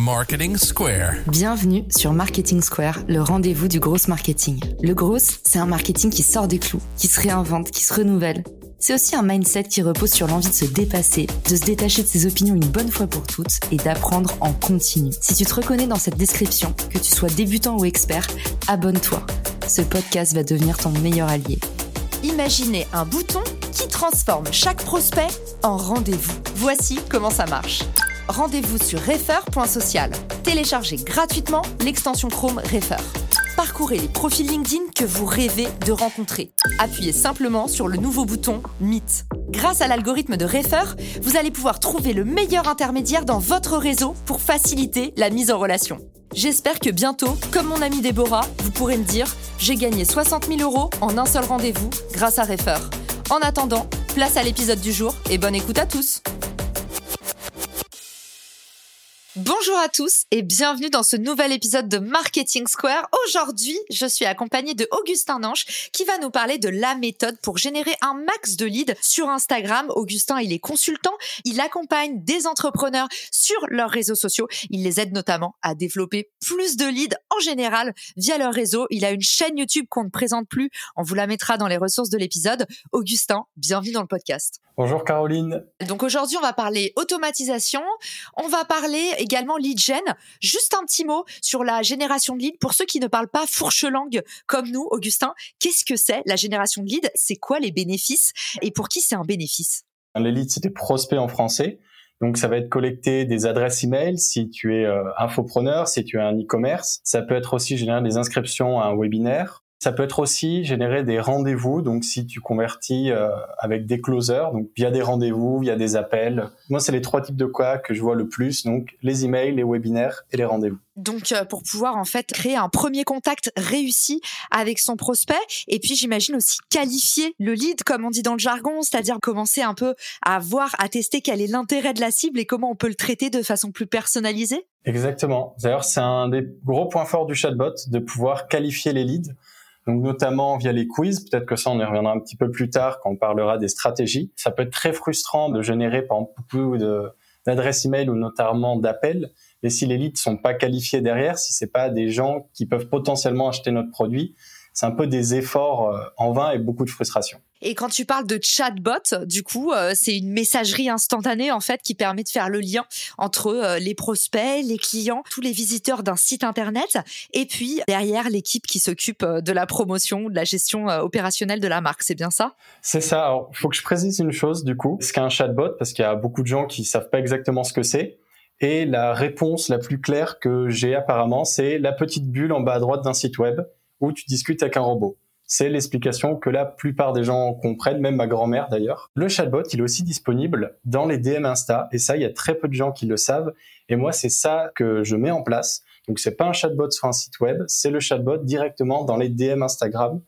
Marketing Square. Bienvenue sur Marketing Square, le rendez-vous du gros marketing. Le gros, c'est un marketing qui sort des clous, qui se réinvente, qui se renouvelle. C'est aussi un mindset qui repose sur l'envie de se dépasser, de se détacher de ses opinions une bonne fois pour toutes et d'apprendre en continu. Si tu te reconnais dans cette description, que tu sois débutant ou expert, abonne-toi. Ce podcast va devenir ton meilleur allié. Imaginez un bouton qui transforme chaque prospect en rendez-vous. Voici comment ça marche. Rendez-vous sur refer.social. Téléchargez gratuitement l'extension Chrome Refer. Parcourez les profils LinkedIn que vous rêvez de rencontrer. Appuyez simplement sur le nouveau bouton Meet. Grâce à l'algorithme de Refer, vous allez pouvoir trouver le meilleur intermédiaire dans votre réseau pour faciliter la mise en relation. J'espère que bientôt, comme mon ami Déborah, vous pourrez me dire j'ai gagné 60 000 euros en un seul rendez-vous grâce à Refer. En attendant, place à l'épisode du jour et bonne écoute à tous. Bonjour à tous et bienvenue dans ce nouvel épisode de Marketing Square. Aujourd'hui, je suis accompagnée de Augustin Nanche qui va nous parler de la méthode pour générer un max de leads sur Instagram. Augustin, il est consultant, il accompagne des entrepreneurs sur leurs réseaux sociaux. Il les aide notamment à développer plus de leads en général via leur réseau. Il a une chaîne YouTube qu'on ne présente plus. On vous la mettra dans les ressources de l'épisode. Augustin, bienvenue dans le podcast. Bonjour Caroline. Donc aujourd'hui, on va parler automatisation. On va parler également lead gen. Juste un petit mot sur la génération de lead pour ceux qui ne parlent pas fourche langue comme nous, Augustin. Qu'est-ce que c'est la génération de lead? C'est quoi les bénéfices? Et pour qui c'est un bénéfice? Les leads, c'est des prospects en français. Donc ça va être collecter des adresses email si tu es euh, infopreneur, si tu es un e-commerce. Ça peut être aussi générer des inscriptions à un webinaire. Ça peut être aussi générer des rendez-vous, donc si tu convertis euh, avec des closers, donc via des rendez-vous, via des appels. Moi, c'est les trois types de quoi que je vois le plus, donc les emails, les webinaires et les rendez-vous. Donc euh, pour pouvoir en fait créer un premier contact réussi avec son prospect et puis j'imagine aussi qualifier le lead comme on dit dans le jargon, c'est-à-dire commencer un peu à voir, à tester quel est l'intérêt de la cible et comment on peut le traiter de façon plus personnalisée. Exactement. D'ailleurs, c'est un des gros points forts du chatbot de pouvoir qualifier les leads donc notamment via les quiz. Peut-être que ça, on y reviendra un petit peu plus tard quand on parlera des stratégies. Ça peut être très frustrant de générer par beaucoup d'adresses email ou notamment d'appels. Mais si les leads sont pas qualifiés derrière, si c'est pas des gens qui peuvent potentiellement acheter notre produit, c'est un peu des efforts euh, en vain et beaucoup de frustration. Et quand tu parles de chatbot, du coup, euh, c'est une messagerie instantanée en fait qui permet de faire le lien entre euh, les prospects, les clients, tous les visiteurs d'un site internet, et puis derrière l'équipe qui s'occupe de la promotion, de la gestion opérationnelle de la marque. C'est bien ça? C'est ça. Alors, faut que je précise une chose du coup. Ce qu'est un chatbot, parce qu'il y a beaucoup de gens qui savent pas exactement ce que c'est. Et la réponse la plus claire que j'ai apparemment, c'est la petite bulle en bas à droite d'un site web où tu discutes avec un robot. C'est l'explication que la plupart des gens comprennent, même ma grand-mère d'ailleurs. Le chatbot, il est aussi disponible dans les DM Insta, et ça, il y a très peu de gens qui le savent. Et moi, c'est ça que je mets en place. Donc, c'est pas un chatbot sur un site web, c'est le chatbot directement dans les DM Instagram,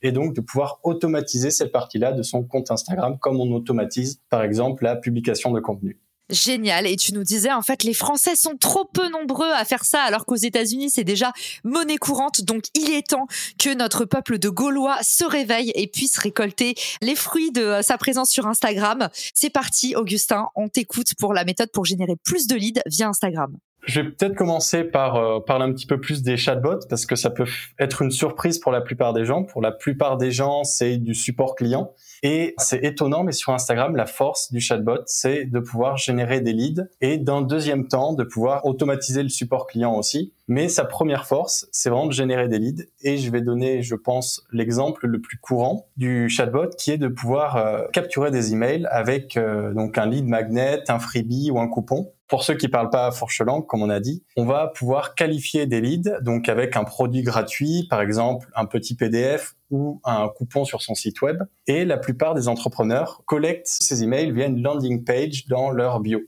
et donc de pouvoir automatiser cette partie-là de son compte Instagram, comme on automatise, par exemple, la publication de contenu. Génial. Et tu nous disais, en fait, les Français sont trop peu nombreux à faire ça, alors qu'aux États-Unis, c'est déjà monnaie courante. Donc, il est temps que notre peuple de Gaulois se réveille et puisse récolter les fruits de sa présence sur Instagram. C'est parti, Augustin. On t'écoute pour la méthode pour générer plus de leads via Instagram. Je vais peut-être commencer par euh, parler un petit peu plus des chatbots parce que ça peut être une surprise pour la plupart des gens. Pour la plupart des gens, c'est du support client. Et c'est étonnant, mais sur Instagram, la force du chatbot, c'est de pouvoir générer des leads et d'un deuxième temps, de pouvoir automatiser le support client aussi. Mais sa première force, c'est vraiment de générer des leads. Et je vais donner, je pense, l'exemple le plus courant du chatbot qui est de pouvoir euh, capturer des emails avec euh, donc un lead magnet, un freebie ou un coupon pour ceux qui parlent pas fourche langue, comme on a dit, on va pouvoir qualifier des leads, donc avec un produit gratuit, par exemple un petit PDF ou un coupon sur son site web. Et la plupart des entrepreneurs collectent ces emails via une landing page dans leur bio.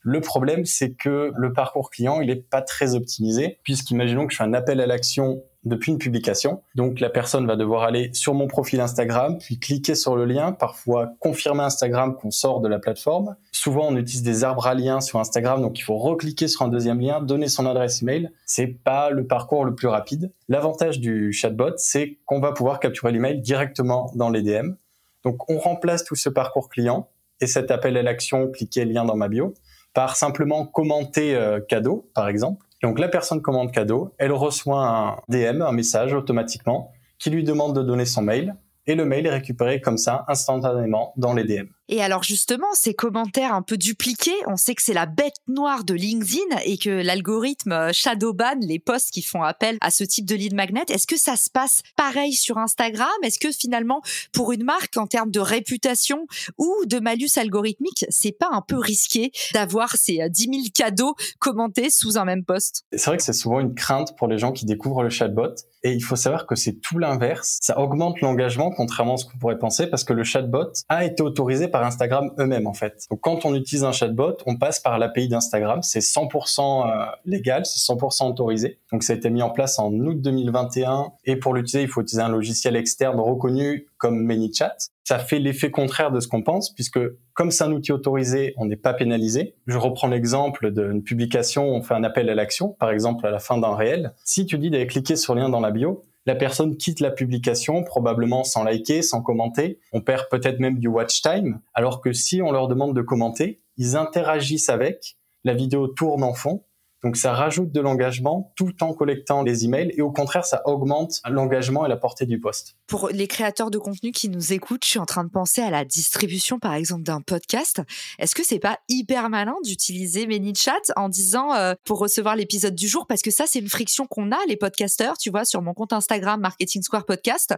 Le problème, c'est que le parcours client, il est pas très optimisé, puisqu'imaginons que je fais un appel à l'action depuis une publication. Donc la personne va devoir aller sur mon profil Instagram, puis cliquer sur le lien, parfois confirmer Instagram qu'on sort de la plateforme. Souvent on utilise des arbres à liens sur Instagram, donc il faut recliquer sur un deuxième lien, donner son adresse email. C'est pas le parcours le plus rapide. L'avantage du chatbot, c'est qu'on va pouvoir capturer l'email directement dans les DM. Donc on remplace tout ce parcours client et cet appel à l'action, cliquer lien dans ma bio par simplement commenter euh, cadeau, par exemple. Donc la personne commande cadeau, elle reçoit un DM, un message automatiquement qui lui demande de donner son mail et le mail est récupéré comme ça instantanément dans les DM. Et alors justement, ces commentaires un peu dupliqués, on sait que c'est la bête noire de LinkedIn et que l'algorithme euh, shadowban les posts qui font appel à ce type de lead magnet. Est-ce que ça se passe pareil sur Instagram? Est-ce que finalement, pour une marque en termes de réputation ou de malus algorithmique, c'est pas un peu risqué d'avoir ces 10 euh, 000 cadeaux commentés sous un même post? C'est vrai que c'est souvent une crainte pour les gens qui découvrent le chatbot. Et il faut savoir que c'est tout l'inverse. Ça augmente l'engagement, contrairement à ce qu'on pourrait penser, parce que le chatbot a été autorisé par Instagram eux-mêmes en fait. Donc quand on utilise un chatbot, on passe par l'API d'Instagram, c'est 100% euh, légal, c'est 100% autorisé. Donc ça a été mis en place en août 2021 et pour l'utiliser, il faut utiliser un logiciel externe reconnu comme ManyChat. Ça fait l'effet contraire de ce qu'on pense puisque comme c'est un outil autorisé, on n'est pas pénalisé. Je reprends l'exemple d'une publication, on fait un appel à l'action, par exemple à la fin d'un réel. Si tu dis d'aller cliquer sur le lien dans la bio, la personne quitte la publication, probablement sans liker, sans commenter. On perd peut-être même du watch time. Alors que si on leur demande de commenter, ils interagissent avec, la vidéo tourne en fond donc ça rajoute de l'engagement tout en collectant les emails et au contraire ça augmente l'engagement et la portée du poste. Pour les créateurs de contenu qui nous écoutent, je suis en train de penser à la distribution par exemple d'un podcast. Est-ce que c'est pas hyper malin d'utiliser ManyChat en disant euh, pour recevoir l'épisode du jour? Parce que ça c'est une friction qu'on a les podcasteurs, tu vois sur mon compte Instagram Marketing Square Podcast.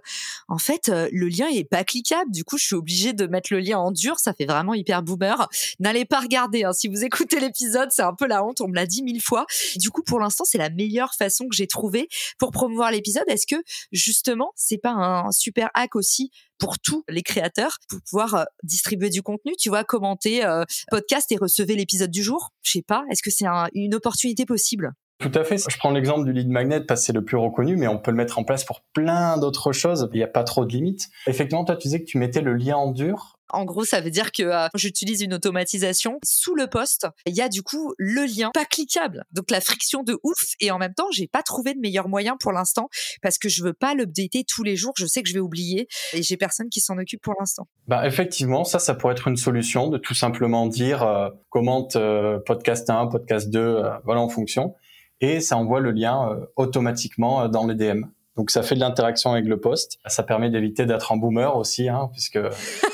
En fait, euh, le lien est pas cliquable, du coup je suis obligée de mettre le lien en dur, ça fait vraiment hyper boomer. N'allez pas regarder hein. si vous écoutez l'épisode, c'est un peu la honte, on me l'a dit mille fois du coup, pour l'instant, c'est la meilleure façon que j'ai trouvée pour promouvoir l'épisode. Est-ce que justement, c'est pas un super hack aussi pour tous les créateurs pour pouvoir euh, distribuer du contenu, tu vois, commenter euh, podcast et recevoir l'épisode du jour? Je sais pas. Est-ce que c'est une opportunité possible? Tout à fait. Je prends l'exemple du lead magnet parce que c'est le plus reconnu, mais on peut le mettre en place pour plein d'autres choses. Il n'y a pas trop de limites. Effectivement, toi, tu disais que tu mettais le lien en dur. En gros, ça veut dire que euh, j'utilise une automatisation. Sous le poste, il y a du coup le lien pas cliquable. Donc la friction de ouf. Et en même temps, j'ai pas trouvé de meilleur moyen pour l'instant parce que je veux pas l'updater tous les jours. Je sais que je vais oublier et j'ai personne qui s'en occupe pour l'instant. Bah effectivement, ça, ça pourrait être une solution de tout simplement dire euh, commente euh, podcast 1, podcast 2, voilà en fonction. Et ça envoie le lien automatiquement dans les DM. Donc ça fait de l'interaction avec le poste. Ça permet d'éviter d'être un boomer aussi, hein, puisque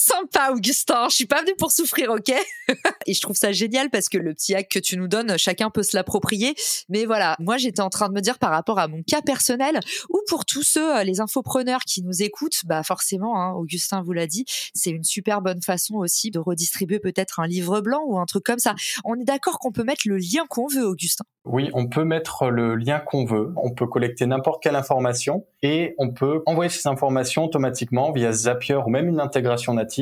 Sympa, Augustin. Je suis pas venu pour souffrir, ok? Et je trouve ça génial parce que le petit hack que tu nous donnes, chacun peut se l'approprier. Mais voilà, moi j'étais en train de me dire par rapport à mon cas personnel ou pour tous ceux, euh, les infopreneurs qui nous écoutent, bah forcément, hein, Augustin vous l'a dit, c'est une super bonne façon aussi de redistribuer peut-être un livre blanc ou un truc comme ça. On est d'accord qu'on peut mettre le lien qu'on veut, Augustin Oui, on peut mettre le lien qu'on veut. On peut collecter n'importe quelle information et on peut envoyer ces informations automatiquement via Zapier ou même une intégration native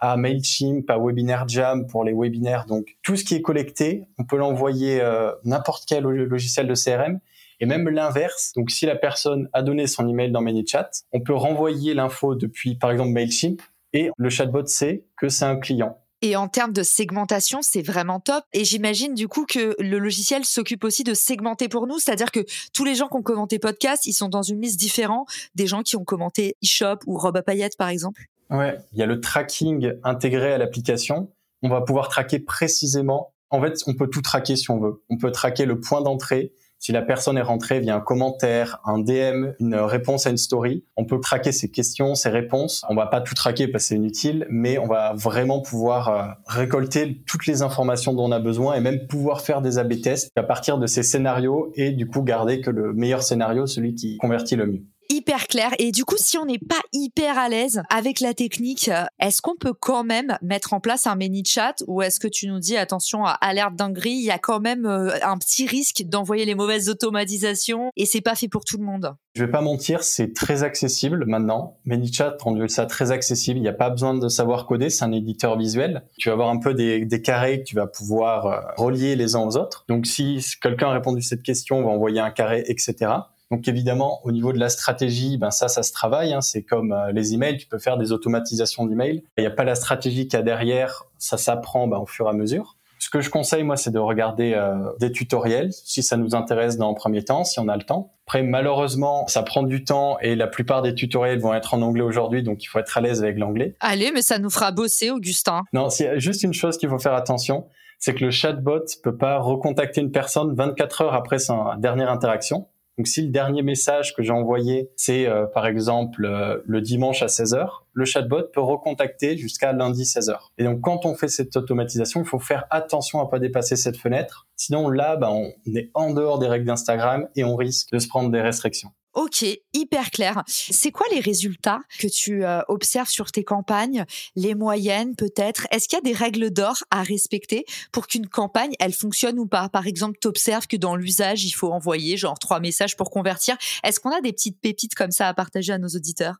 à Mailchimp, à Webinar Jam pour les webinaires. Donc tout ce qui est collecté, on peut l'envoyer euh, n'importe quel logiciel de CRM et même l'inverse. Donc si la personne a donné son email dans ManyChat, on peut renvoyer l'info depuis par exemple Mailchimp et le chatbot sait que c'est un client. Et en termes de segmentation, c'est vraiment top. Et j'imagine du coup que le logiciel s'occupe aussi de segmenter pour nous, c'est-à-dire que tous les gens qui ont commenté podcast, ils sont dans une liste différente des gens qui ont commenté eShop ou Robe à paillettes par exemple. Ouais, il y a le tracking intégré à l'application. On va pouvoir traquer précisément. En fait, on peut tout traquer si on veut. On peut traquer le point d'entrée, si la personne est rentrée via un commentaire, un DM, une réponse à une story, on peut traquer ses questions, ses réponses. On va pas tout traquer parce que c'est inutile, mais on va vraiment pouvoir euh, récolter toutes les informations dont on a besoin et même pouvoir faire des A/B tests à partir de ces scénarios et du coup garder que le meilleur scénario, celui qui convertit le mieux hyper clair. Et du coup, si on n'est pas hyper à l'aise avec la technique, est-ce qu'on peut quand même mettre en place un mini chat ou est-ce que tu nous dis attention à alerte dinguerie, il y a quand même euh, un petit risque d'envoyer les mauvaises automatisations et c'est pas fait pour tout le monde? Je vais pas mentir, c'est très accessible maintenant. ManyChat rend ça très accessible. Il n'y a pas besoin de savoir coder, c'est un éditeur visuel. Tu vas avoir un peu des, des carrés que tu vas pouvoir euh, relier les uns aux autres. Donc si quelqu'un a répondu à cette question, on va envoyer un carré, etc. Donc évidemment, au niveau de la stratégie, ben ça, ça se travaille. Hein. C'est comme euh, les emails, tu peux faire des automatisations d'emails. Il n'y a pas la stratégie qu'il y a derrière, ça s'apprend ben, au fur et à mesure. Ce que je conseille, moi, c'est de regarder euh, des tutoriels, si ça nous intéresse dans le premier temps, si on a le temps. Après, malheureusement, ça prend du temps et la plupart des tutoriels vont être en anglais aujourd'hui, donc il faut être à l'aise avec l'anglais. Allez, mais ça nous fera bosser, Augustin. Non, c'est juste une chose qu'il faut faire attention, c'est que le chatbot peut pas recontacter une personne 24 heures après sa dernière interaction. Donc si le dernier message que j'ai envoyé, c'est euh, par exemple euh, le dimanche à 16 heures, le chatbot peut recontacter jusqu'à lundi 16 heures. Et donc quand on fait cette automatisation, il faut faire attention à pas dépasser cette fenêtre. Sinon là, bah, on est en dehors des règles d'Instagram et on risque de se prendre des restrictions. Ok, hyper clair. C'est quoi les résultats que tu euh, observes sur tes campagnes, les moyennes peut-être? Est-ce qu'il y a des règles d'or à respecter pour qu'une campagne, elle fonctionne ou pas? Par exemple, tu observes que dans l'usage, il faut envoyer genre trois messages pour convertir. Est-ce qu'on a des petites pépites comme ça à partager à nos auditeurs?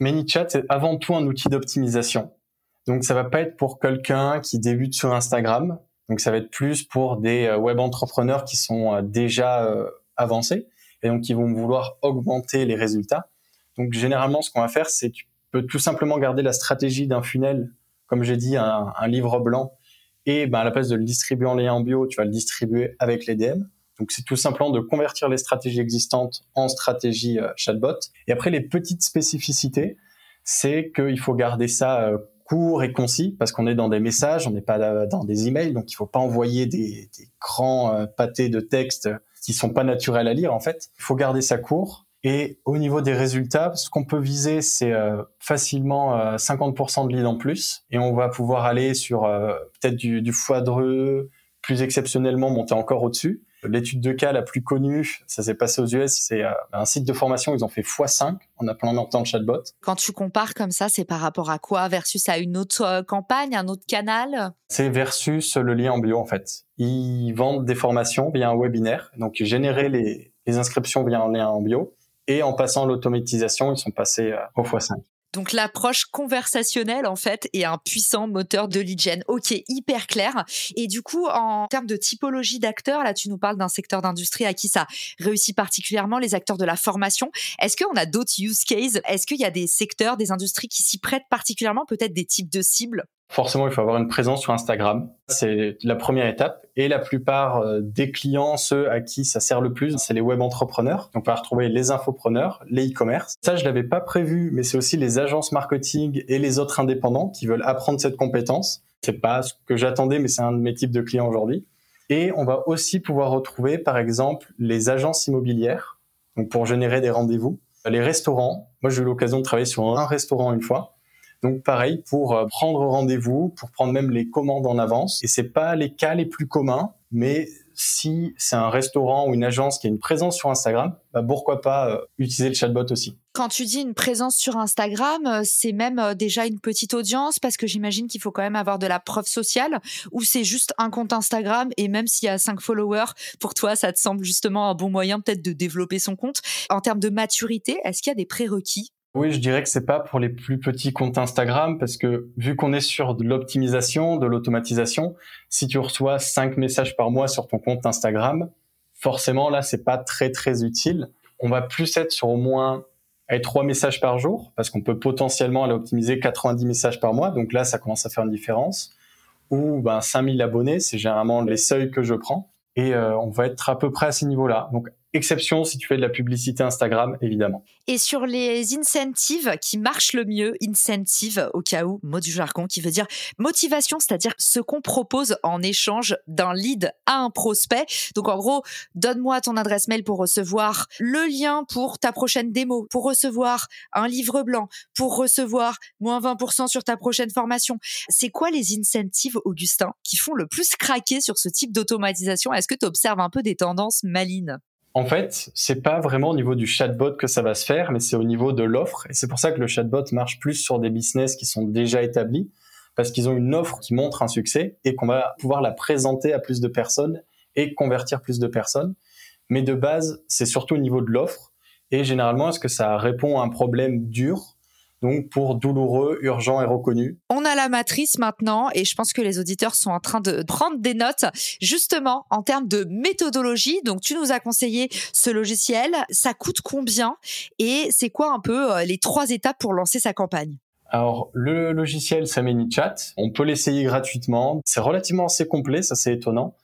ManyChat, c'est avant tout un outil d'optimisation. Donc ça va pas être pour quelqu'un qui débute sur Instagram. Donc ça va être plus pour des euh, web entrepreneurs qui sont euh, déjà avancés et donc ils vont vouloir augmenter les résultats. Donc généralement, ce qu'on va faire, c'est tu peux tout simplement garder la stratégie d'un funnel, comme j'ai dit, un, livre blanc, et ben, à la place de le distribuer en lien en bio, tu vas le distribuer avec les DM. Donc c'est tout simplement de convertir les stratégies existantes en stratégie euh, chatbot. Et après les petites spécificités, c'est qu'il faut garder ça euh, court et concis parce qu'on est dans des messages, on n'est pas dans des emails, donc il faut pas envoyer des, grands euh, pâtés de texte qui sont pas naturels à lire en fait. Il faut garder ça court. Et au niveau des résultats, ce qu'on peut viser, c'est euh, facilement 50% euh, de leads en plus. Et on va pouvoir aller sur euh, peut-être du, du foidreux, plus exceptionnellement monter encore au-dessus. L'étude de cas la plus connue, ça s'est passé aux US, c'est un site de formation, ils ont fait x5 en appelant temps de chatbot. Quand tu compares comme ça, c'est par rapport à quoi? Versus à une autre campagne, un autre canal? C'est versus le lien en bio en fait. Ils vendent des formations via un webinaire, donc générer les, les inscriptions via un lien en bio. Et en passant l'automatisation, ils sont passés au x5. Donc l'approche conversationnelle en fait est un puissant moteur de lead gen. Ok, hyper clair. Et du coup, en termes de typologie d'acteurs, là tu nous parles d'un secteur d'industrie à qui ça réussit particulièrement, les acteurs de la formation. Est-ce qu'on a d'autres use cases? Est-ce qu'il y a des secteurs, des industries qui s'y prêtent particulièrement, peut-être des types de cibles? Forcément, il faut avoir une présence sur Instagram. C'est la première étape. Et la plupart euh, des clients, ceux à qui ça sert le plus, c'est les web entrepreneurs. Donc, on va retrouver les infopreneurs, les e-commerce. Ça, je l'avais pas prévu, mais c'est aussi les agences marketing et les autres indépendants qui veulent apprendre cette compétence. C'est pas ce que j'attendais, mais c'est un de mes types de clients aujourd'hui. Et on va aussi pouvoir retrouver, par exemple, les agences immobilières. Donc, pour générer des rendez-vous. Les restaurants. Moi, j'ai eu l'occasion de travailler sur un restaurant une fois donc pareil pour euh, prendre rendez-vous, pour prendre même les commandes en avance. Et c'est pas les cas les plus communs, mais si c'est un restaurant ou une agence qui a une présence sur Instagram, bah pourquoi pas euh, utiliser le chatbot aussi. Quand tu dis une présence sur Instagram, euh, c'est même déjà une petite audience parce que j'imagine qu'il faut quand même avoir de la preuve sociale ou c'est juste un compte Instagram et même s'il y a 5 followers, pour toi, ça te semble justement un bon moyen peut-être de développer son compte. En termes de maturité, est-ce qu'il y a des prérequis? Oui, je dirais que c'est pas pour les plus petits comptes Instagram parce que vu qu'on est sur de l'optimisation, de l'automatisation, si tu reçois cinq messages par mois sur ton compte Instagram, forcément là c'est pas très très utile. On va plus être sur au moins trois messages par jour parce qu'on peut potentiellement aller optimiser 90 messages par mois. Donc là ça commence à faire une différence. Ou ben 5000 abonnés, c'est généralement les seuils que je prends et euh, on va être à peu près à ces niveaux-là. Donc Exception si tu fais de la publicité Instagram, évidemment. Et sur les incentives qui marchent le mieux, incentive au cas où, mot du jargon qui veut dire motivation, c'est-à-dire ce qu'on propose en échange d'un lead à un prospect. Donc en gros, donne-moi ton adresse mail pour recevoir le lien pour ta prochaine démo, pour recevoir un livre blanc, pour recevoir moins 20% sur ta prochaine formation. C'est quoi les incentives, Augustin, qui font le plus craquer sur ce type d'automatisation? Est-ce que tu observes un peu des tendances malines? En fait, c'est pas vraiment au niveau du chatbot que ça va se faire, mais c'est au niveau de l'offre. Et c'est pour ça que le chatbot marche plus sur des business qui sont déjà établis, parce qu'ils ont une offre qui montre un succès et qu'on va pouvoir la présenter à plus de personnes et convertir plus de personnes. Mais de base, c'est surtout au niveau de l'offre. Et généralement, est-ce que ça répond à un problème dur? Donc pour douloureux, urgent et reconnu. On a la matrice maintenant et je pense que les auditeurs sont en train de prendre des notes justement en termes de méthodologie. Donc tu nous as conseillé ce logiciel, ça coûte combien et c'est quoi un peu euh, les trois étapes pour lancer sa campagne? Alors, le logiciel, c'est ManyChat. On peut l'essayer gratuitement. C'est relativement assez complet, ça c'est étonnant.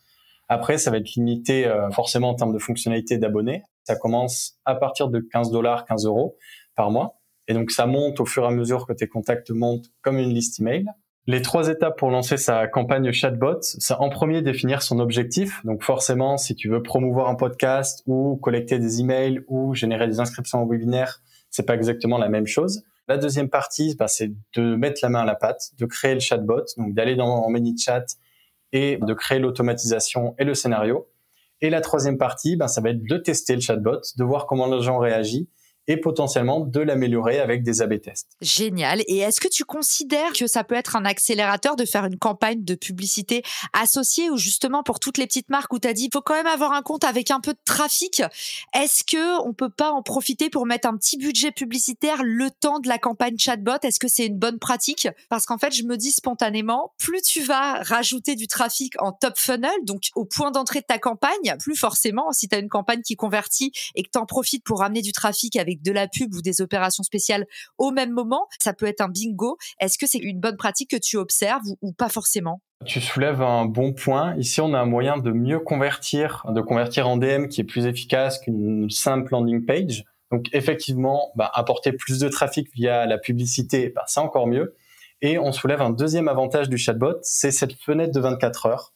Après, ça va être limité euh, forcément en termes de fonctionnalité d'abonnés. Ça commence à partir de 15 dollars, 15 euros par mois. Et donc, ça monte au fur et à mesure que tes contacts montent comme une liste email. Les trois étapes pour lancer sa campagne chatbot, c'est en premier définir son objectif. Donc forcément, si tu veux promouvoir un podcast ou collecter des emails ou générer des inscriptions au webinaire, c'est pas exactement la même chose. La deuxième partie, bah, c'est de mettre la main à la pâte, de créer le chatbot, donc d'aller dans ManyChat et de créer l'automatisation et le scénario. Et la troisième partie, bah, ça va être de tester le chatbot, de voir comment les gens réagissent et potentiellement de l'améliorer avec des A-B tests. Génial. Et est-ce que tu considères que ça peut être un accélérateur de faire une campagne de publicité associée ou justement pour toutes les petites marques où tu as dit il faut quand même avoir un compte avec un peu de trafic Est-ce que on peut pas en profiter pour mettre un petit budget publicitaire le temps de la campagne chatbot? Est-ce que c'est une bonne pratique? Parce qu'en fait, je me dis spontanément, plus tu vas rajouter du trafic en top funnel, donc au point d'entrée de ta campagne, plus forcément si tu as une campagne qui convertit et que tu en profites pour ramener du trafic avec de la pub ou des opérations spéciales au même moment. Ça peut être un bingo. Est-ce que c'est une bonne pratique que tu observes ou, pas forcément? Tu soulèves un bon point. Ici, on a un moyen de mieux convertir, de convertir en DM qui est plus efficace qu'une simple landing page. Donc, effectivement, bah, apporter plus de trafic via la publicité, bah, c'est encore mieux. Et on soulève un deuxième avantage du chatbot, c'est cette fenêtre de 24 heures.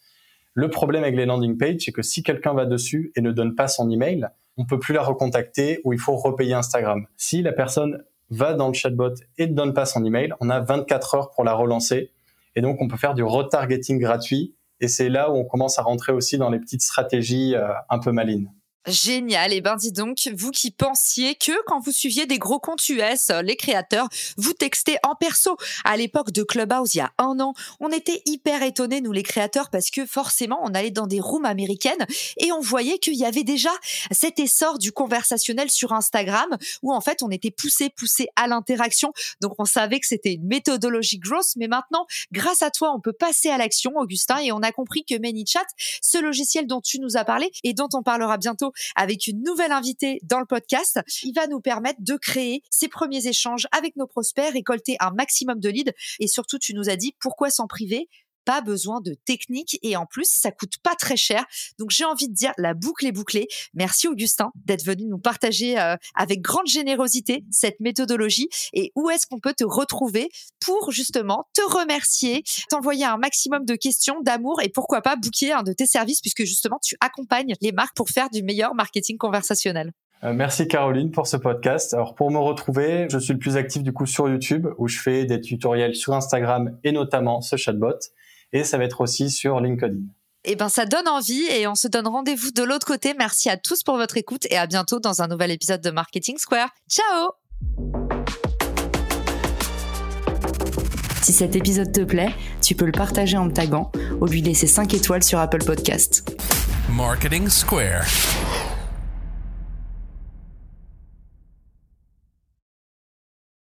Le problème avec les landing pages, c'est que si quelqu'un va dessus et ne donne pas son email, on peut plus la recontacter ou il faut repayer Instagram. Si la personne va dans le chatbot et ne donne pas son email, on a 24 heures pour la relancer et donc on peut faire du retargeting gratuit et c'est là où on commence à rentrer aussi dans les petites stratégies euh, un peu malines. Génial. Et eh ben dis donc, vous qui pensiez que quand vous suiviez des gros comptes US, les créateurs, vous textez en perso. À l'époque de Clubhouse, il y a un an, on était hyper étonnés, nous les créateurs, parce que forcément, on allait dans des rooms américaines et on voyait qu'il y avait déjà cet essor du conversationnel sur Instagram où en fait, on était poussé, poussé à l'interaction. Donc, on savait que c'était une méthodologie grosse, mais maintenant, grâce à toi, on peut passer à l'action, Augustin, et on a compris que ManyChat, ce logiciel dont tu nous as parlé et dont on parlera bientôt avec une nouvelle invitée dans le podcast. Il va nous permettre de créer ces premiers échanges avec nos prospects, récolter un maximum de leads et surtout, tu nous as dit pourquoi s'en priver pas besoin de technique et en plus ça coûte pas très cher. Donc j'ai envie de dire la boucle est bouclée. Merci Augustin d'être venu nous partager euh, avec grande générosité cette méthodologie et où est-ce qu'on peut te retrouver pour justement te remercier, t'envoyer un maximum de questions, d'amour et pourquoi pas booker un de tes services puisque justement tu accompagnes les marques pour faire du meilleur marketing conversationnel. Euh, merci Caroline pour ce podcast. Alors pour me retrouver, je suis le plus actif du coup sur YouTube où je fais des tutoriels sur Instagram et notamment ce chatbot et ça va être aussi sur LinkedIn. Eh ben, ça donne envie et on se donne rendez-vous de l'autre côté. Merci à tous pour votre écoute et à bientôt dans un nouvel épisode de Marketing Square. Ciao! Si cet épisode te plaît, tu peux le partager en me taguant ou lui laisser 5 étoiles sur Apple Podcast. Marketing Square.